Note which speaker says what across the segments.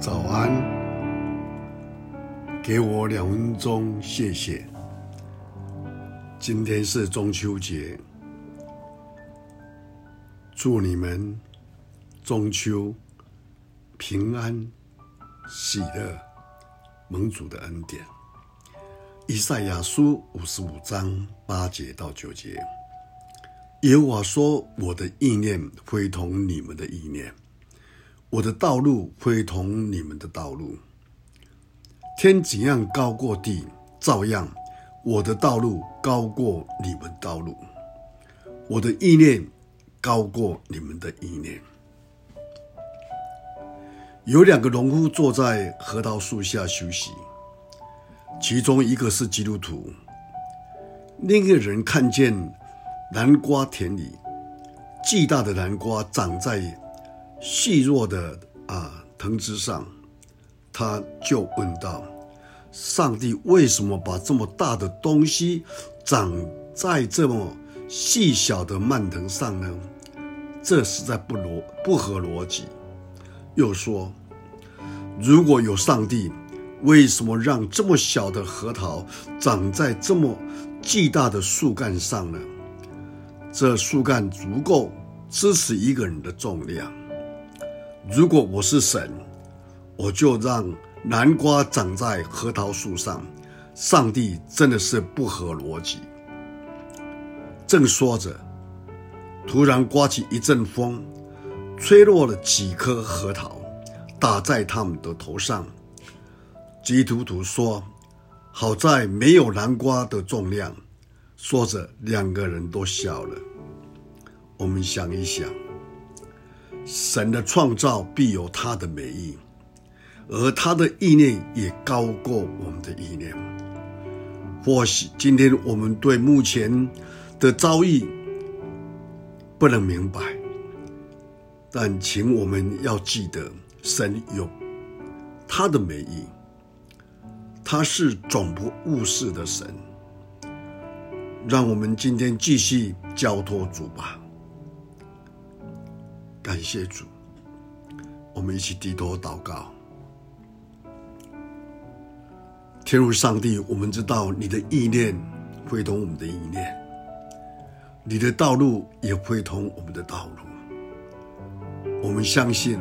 Speaker 1: 早安，给我两分钟，谢谢。今天是中秋节，祝你们中秋平安、喜乐、蒙主的恩典。以赛亚书五十五章八节到九节。耶和华说：“我的意念非同你们的意念，我的道路非同你们的道路。天怎样高过地，照样我的道路高过你们道路，我的意念高过你们的意念。”有两个农夫坐在核桃树下休息，其中一个是基督徒，另一个人看见。南瓜田里，巨大的南瓜长在细弱的啊藤枝上，他就问道：“上帝为什么把这么大的东西长在这么细小的蔓藤上呢？这实在不逻不合逻辑。”又说：“如果有上帝，为什么让这么小的核桃长在这么巨大的树干上呢？”这树干足够支持一个人的重量。如果我是神，我就让南瓜长在核桃树上。上帝真的是不合逻辑。正说着，突然刮起一阵风，吹落了几颗核桃，打在他们的头上。基督徒说：“好在没有南瓜的重量。”说着，两个人都笑了。我们想一想，神的创造必有他的美意，而他的意念也高过我们的意念。或许今天我们对目前的遭遇不能明白，但请我们要记得，神有他的美意，他是总不误事的神。让我们今天继续交托主吧，感谢主，我们一起低头祷告。天父上帝，我们知道你的意念会同我们的意念，你的道路也会同我们的道路。我们相信，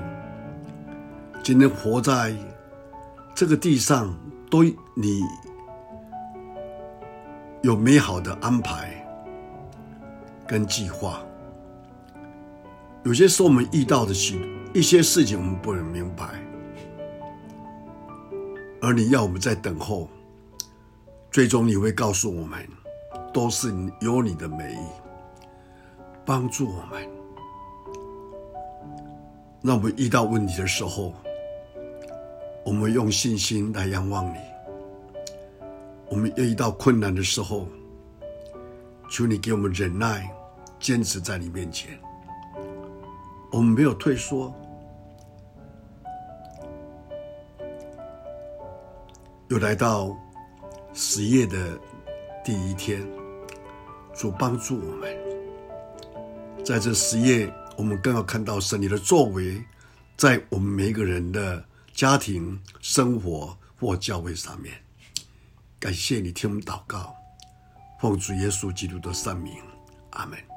Speaker 1: 今天活在这个地上，都你。有美好的安排跟计划。有些时候我们遇到的许一些事情，我们不能明白，而你要我们在等候，最终你会告诉我们，都是有你的美意，帮助我们。那我们遇到问题的时候，我们用信心来仰望你。我们遇到困难的时候，求你给我们忍耐，坚持在你面前。我们没有退缩。又来到十月的第一天，主帮助我们。在这十月，我们更要看到神你的作为，在我们每一个人的家庭、生活或教会上面。感谢你听我们祷告，奉主耶稣基督的圣名，阿门。